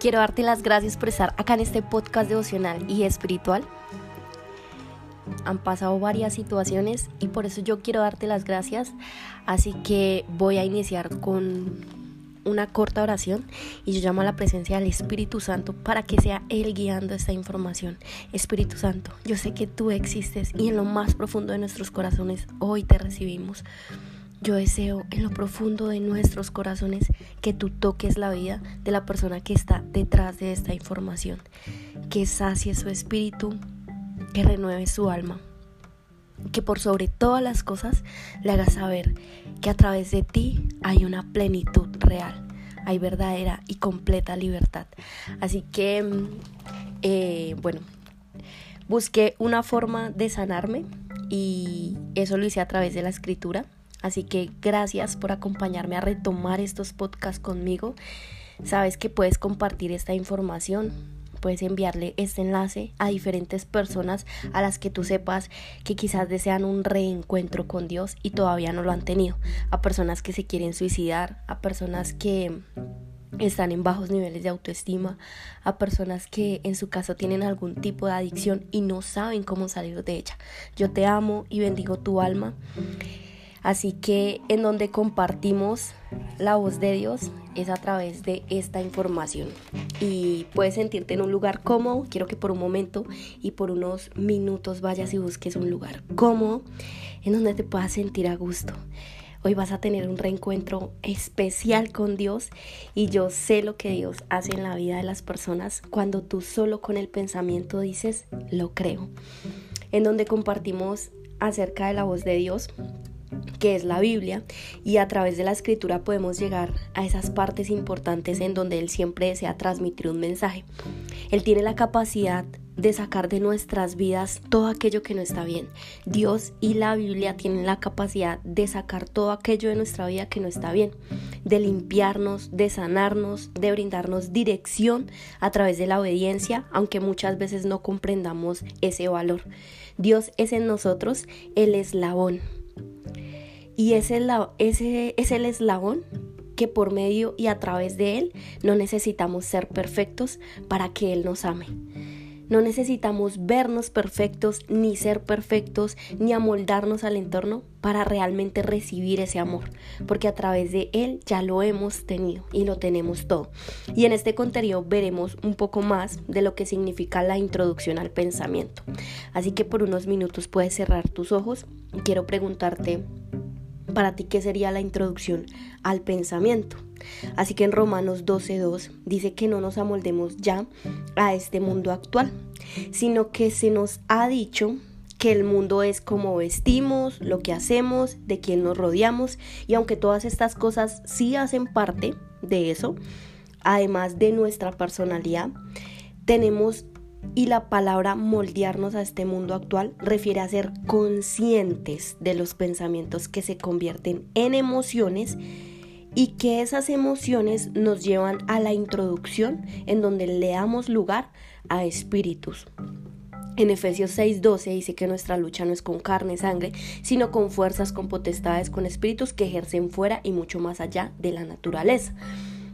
Quiero darte las gracias por estar acá en este podcast devocional y espiritual. Han pasado varias situaciones y por eso yo quiero darte las gracias. Así que voy a iniciar con una corta oración y yo llamo a la presencia del Espíritu Santo para que sea Él guiando esta información. Espíritu Santo, yo sé que tú existes y en lo más profundo de nuestros corazones hoy te recibimos. Yo deseo en lo profundo de nuestros corazones que tú toques la vida de la persona que está detrás de esta información, que sacie su espíritu, que renueve su alma, que por sobre todas las cosas le haga saber que a través de ti hay una plenitud real, hay verdadera y completa libertad. Así que, eh, bueno, busqué una forma de sanarme y eso lo hice a través de la escritura Así que gracias por acompañarme a retomar estos podcasts conmigo. Sabes que puedes compartir esta información, puedes enviarle este enlace a diferentes personas a las que tú sepas que quizás desean un reencuentro con Dios y todavía no lo han tenido. A personas que se quieren suicidar, a personas que están en bajos niveles de autoestima, a personas que en su caso tienen algún tipo de adicción y no saben cómo salir de ella. Yo te amo y bendigo tu alma. Así que en donde compartimos la voz de Dios es a través de esta información. Y puedes sentirte en un lugar cómodo. Quiero que por un momento y por unos minutos vayas y busques un lugar cómodo en donde te puedas sentir a gusto. Hoy vas a tener un reencuentro especial con Dios y yo sé lo que Dios hace en la vida de las personas cuando tú solo con el pensamiento dices, lo creo. En donde compartimos acerca de la voz de Dios, que es la Biblia, y a través de la escritura podemos llegar a esas partes importantes en donde Él siempre desea transmitir un mensaje. Él tiene la capacidad de sacar de nuestras vidas todo aquello que no está bien. Dios y la Biblia tienen la capacidad de sacar todo aquello de nuestra vida que no está bien, de limpiarnos, de sanarnos, de brindarnos dirección a través de la obediencia, aunque muchas veces no comprendamos ese valor. Dios es en nosotros el eslabón y ese es el eslabón que por medio y a través de él no necesitamos ser perfectos para que Él nos ame. No necesitamos vernos perfectos, ni ser perfectos, ni amoldarnos al entorno para realmente recibir ese amor, porque a través de Él ya lo hemos tenido y lo tenemos todo. Y en este contenido veremos un poco más de lo que significa la introducción al pensamiento. Así que por unos minutos puedes cerrar tus ojos y quiero preguntarte para ti, ¿qué sería la introducción al pensamiento? Así que en Romanos 12.2 dice que no nos amoldemos ya a este mundo actual, sino que se nos ha dicho que el mundo es como vestimos, lo que hacemos, de quién nos rodeamos, y aunque todas estas cosas sí hacen parte de eso, además de nuestra personalidad, tenemos y la palabra moldearnos a este mundo actual refiere a ser conscientes de los pensamientos que se convierten en emociones y que esas emociones nos llevan a la introducción en donde le damos lugar a espíritus. En Efesios 6:12 dice que nuestra lucha no es con carne, sangre, sino con fuerzas, con potestades, con espíritus que ejercen fuera y mucho más allá de la naturaleza.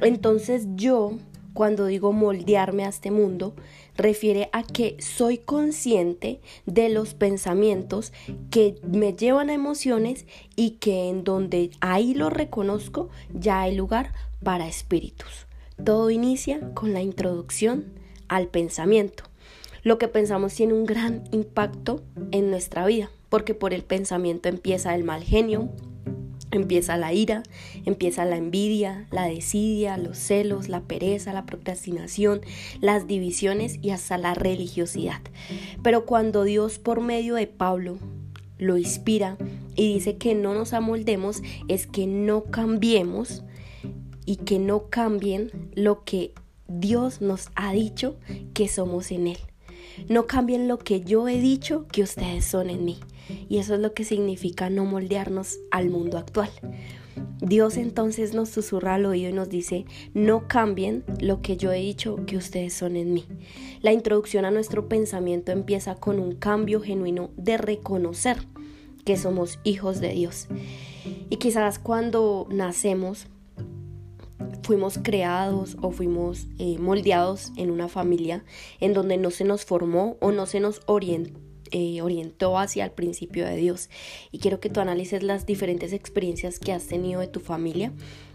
Entonces yo cuando digo moldearme a este mundo, refiere a que soy consciente de los pensamientos que me llevan a emociones y que en donde ahí lo reconozco ya hay lugar para espíritus. Todo inicia con la introducción al pensamiento. Lo que pensamos tiene un gran impacto en nuestra vida, porque por el pensamiento empieza el mal genio, Empieza la ira, empieza la envidia, la desidia, los celos, la pereza, la procrastinación, las divisiones y hasta la religiosidad. Pero cuando Dios por medio de Pablo lo inspira y dice que no nos amoldemos, es que no cambiemos y que no cambien lo que Dios nos ha dicho que somos en Él. No cambien lo que yo he dicho que ustedes son en mí. Y eso es lo que significa no moldearnos al mundo actual. Dios entonces nos susurra al oído y nos dice, no cambien lo que yo he dicho que ustedes son en mí. La introducción a nuestro pensamiento empieza con un cambio genuino de reconocer que somos hijos de Dios. Y quizás cuando nacemos fuimos creados o fuimos eh, moldeados en una familia en donde no se nos formó o no se nos orientó eh, orientó hacia el principio de Dios. Y quiero que tú analices las diferentes experiencias que has tenido de tu familia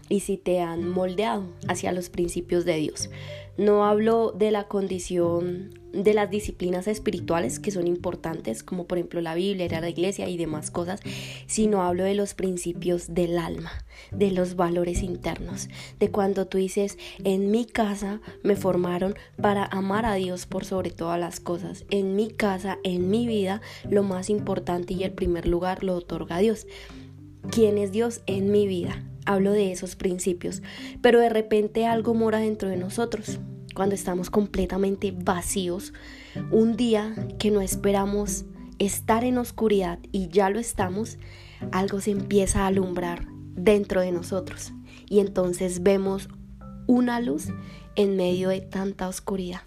y si te han moldeado hacia los principios de Dios. No hablo de la condición de las disciplinas espirituales que son importantes, como por ejemplo la Biblia, la iglesia y demás cosas, sino hablo de los principios del alma, de los valores internos, de cuando tú dices, en mi casa me formaron para amar a Dios por sobre todas las cosas, en mi casa, en mi vida, lo más importante y el primer lugar lo otorga Dios. ¿Quién es Dios en mi vida? Hablo de esos principios, pero de repente algo mora dentro de nosotros. Cuando estamos completamente vacíos, un día que no esperamos estar en oscuridad y ya lo estamos, algo se empieza a alumbrar dentro de nosotros y entonces vemos una luz en medio de tanta oscuridad.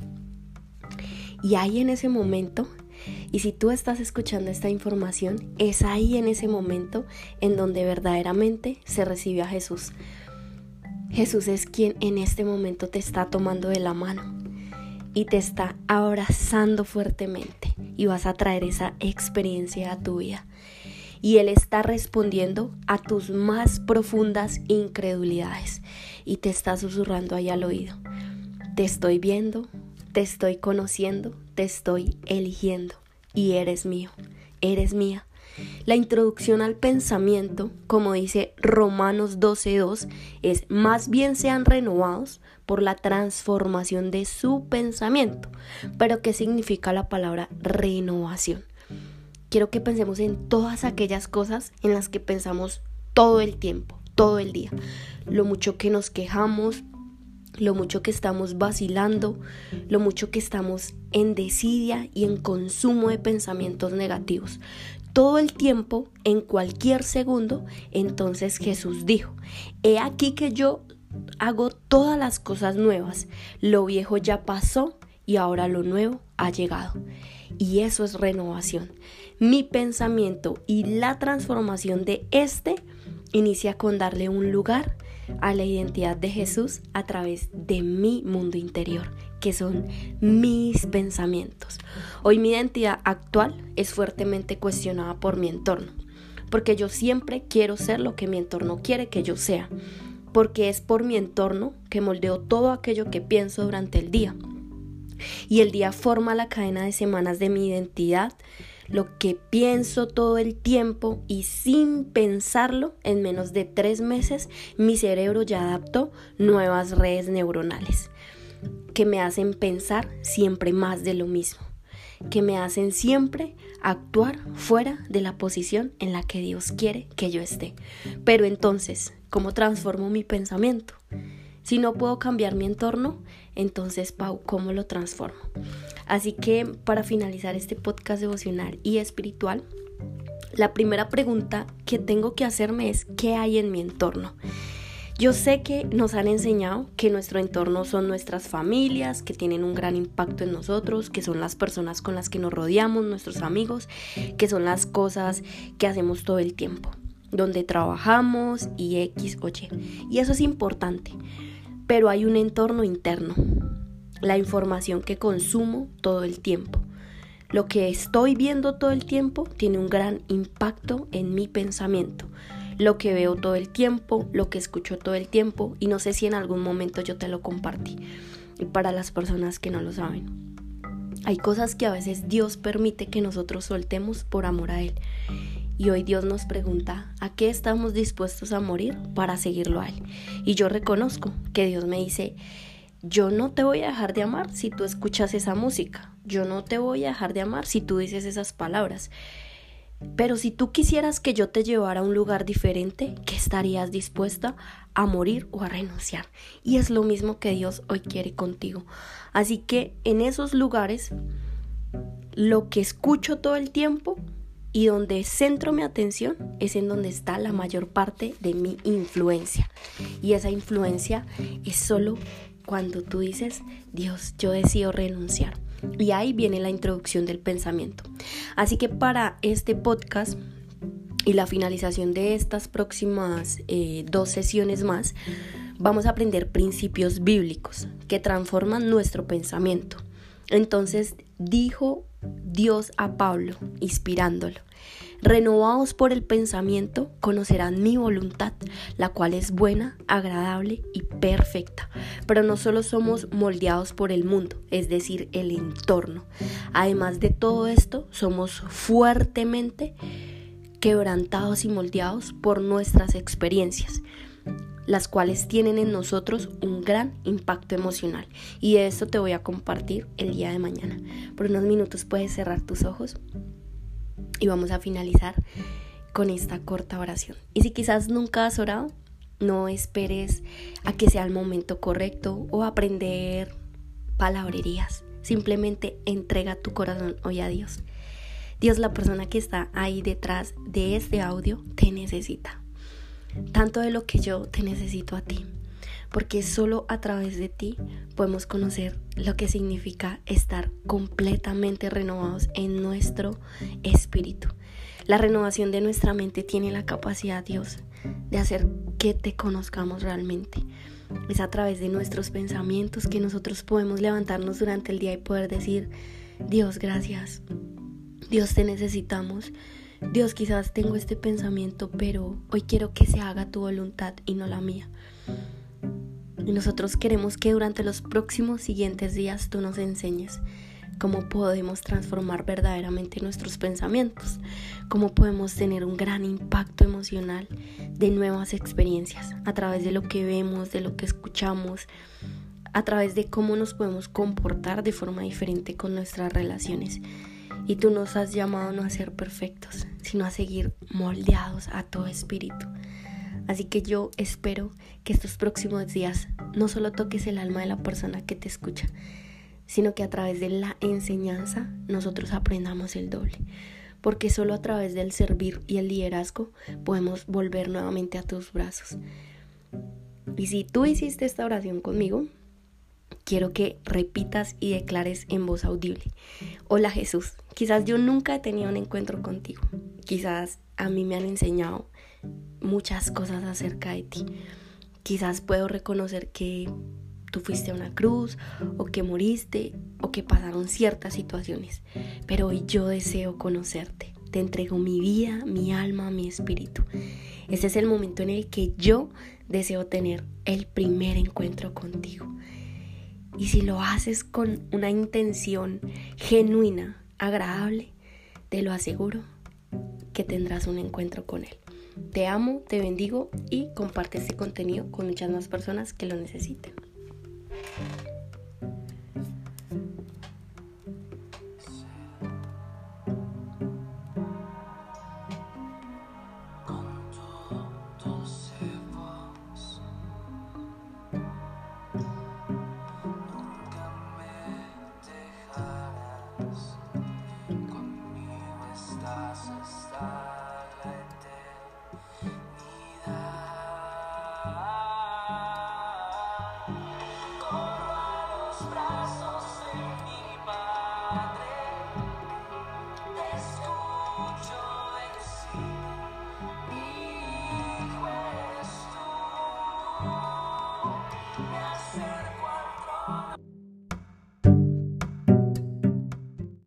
Y ahí en ese momento y si tú estás escuchando esta información, es ahí en ese momento en donde verdaderamente se recibe a Jesús. Jesús es quien en este momento te está tomando de la mano y te está abrazando fuertemente y vas a traer esa experiencia a tu vida. Y Él está respondiendo a tus más profundas incredulidades y te está susurrando ahí al oído. Te estoy viendo, te estoy conociendo, te estoy eligiendo y eres mío, eres mía. La introducción al pensamiento, como dice Romanos 12.2, es más bien sean renovados por la transformación de su pensamiento. Pero ¿qué significa la palabra renovación? Quiero que pensemos en todas aquellas cosas en las que pensamos todo el tiempo, todo el día. Lo mucho que nos quejamos, lo mucho que estamos vacilando, lo mucho que estamos en desidia y en consumo de pensamientos negativos. Todo el tiempo, en cualquier segundo, entonces Jesús dijo, he aquí que yo hago todas las cosas nuevas, lo viejo ya pasó y ahora lo nuevo ha llegado. Y eso es renovación. Mi pensamiento y la transformación de este inicia con darle un lugar a la identidad de Jesús a través de mi mundo interior, que son mis pensamientos. Hoy mi identidad actual es fuertemente cuestionada por mi entorno, porque yo siempre quiero ser lo que mi entorno quiere que yo sea, porque es por mi entorno que moldeo todo aquello que pienso durante el día. Y el día forma la cadena de semanas de mi identidad, lo que pienso todo el tiempo y sin pensarlo, en menos de tres meses, mi cerebro ya adaptó nuevas redes neuronales que me hacen pensar siempre más de lo mismo, que me hacen siempre actuar fuera de la posición en la que Dios quiere que yo esté. Pero entonces, ¿cómo transformo mi pensamiento? Si no puedo cambiar mi entorno, entonces, Pau, ¿cómo lo transformo? Así que para finalizar este podcast devocional y espiritual, la primera pregunta que tengo que hacerme es, ¿qué hay en mi entorno? Yo sé que nos han enseñado que nuestro entorno son nuestras familias, que tienen un gran impacto en nosotros, que son las personas con las que nos rodeamos, nuestros amigos, que son las cosas que hacemos todo el tiempo, donde trabajamos y X o Y. Y eso es importante. Pero hay un entorno interno, la información que consumo todo el tiempo. Lo que estoy viendo todo el tiempo tiene un gran impacto en mi pensamiento. Lo que veo todo el tiempo, lo que escucho todo el tiempo y no sé si en algún momento yo te lo compartí. Y para las personas que no lo saben. Hay cosas que a veces Dios permite que nosotros soltemos por amor a Él. Y hoy Dios nos pregunta, ¿a qué estamos dispuestos a morir para seguirlo a Él? Y yo reconozco que Dios me dice, yo no te voy a dejar de amar si tú escuchas esa música. Yo no te voy a dejar de amar si tú dices esas palabras. Pero si tú quisieras que yo te llevara a un lugar diferente, ¿qué estarías dispuesta a morir o a renunciar? Y es lo mismo que Dios hoy quiere contigo. Así que en esos lugares, lo que escucho todo el tiempo y donde centro mi atención es en donde está la mayor parte de mi influencia. Y esa influencia es solo cuando tú dices, Dios, yo decido renunciar. Y ahí viene la introducción del pensamiento. Así que para este podcast y la finalización de estas próximas eh, dos sesiones más, vamos a aprender principios bíblicos que transforman nuestro pensamiento. Entonces dijo Dios a Pablo, inspirándolo. Renovados por el pensamiento, conocerán mi voluntad, la cual es buena, agradable y perfecta. Pero no solo somos moldeados por el mundo, es decir, el entorno. Además de todo esto, somos fuertemente quebrantados y moldeados por nuestras experiencias las cuales tienen en nosotros un gran impacto emocional. Y de esto te voy a compartir el día de mañana. Por unos minutos puedes cerrar tus ojos y vamos a finalizar con esta corta oración. Y si quizás nunca has orado, no esperes a que sea el momento correcto o aprender palabrerías. Simplemente entrega tu corazón hoy a Dios. Dios, la persona que está ahí detrás de este audio, te necesita. Tanto de lo que yo te necesito a ti. Porque solo a través de ti podemos conocer lo que significa estar completamente renovados en nuestro espíritu. La renovación de nuestra mente tiene la capacidad, Dios, de hacer que te conozcamos realmente. Es a través de nuestros pensamientos que nosotros podemos levantarnos durante el día y poder decir, Dios, gracias. Dios, te necesitamos. Dios, quizás tengo este pensamiento, pero hoy quiero que se haga tu voluntad y no la mía. Y nosotros queremos que durante los próximos siguientes días tú nos enseñes cómo podemos transformar verdaderamente nuestros pensamientos, cómo podemos tener un gran impacto emocional de nuevas experiencias a través de lo que vemos, de lo que escuchamos, a través de cómo nos podemos comportar de forma diferente con nuestras relaciones. Y tú nos has llamado no a ser perfectos, sino a seguir moldeados a tu espíritu. Así que yo espero que estos próximos días no solo toques el alma de la persona que te escucha, sino que a través de la enseñanza nosotros aprendamos el doble. Porque solo a través del servir y el liderazgo podemos volver nuevamente a tus brazos. Y si tú hiciste esta oración conmigo, quiero que repitas y declares en voz audible. Hola Jesús, quizás yo nunca he tenido un encuentro contigo. Quizás a mí me han enseñado muchas cosas acerca de ti. Quizás puedo reconocer que tú fuiste a una cruz o que moriste o que pasaron ciertas situaciones, pero hoy yo deseo conocerte. Te entrego mi vida, mi alma, mi espíritu. Este es el momento en el que yo deseo tener el primer encuentro contigo. Y si lo haces con una intención genuina, agradable, te lo aseguro que tendrás un encuentro con Él. Te amo, te bendigo y comparte este contenido con muchas más personas que lo necesiten. la eternidad.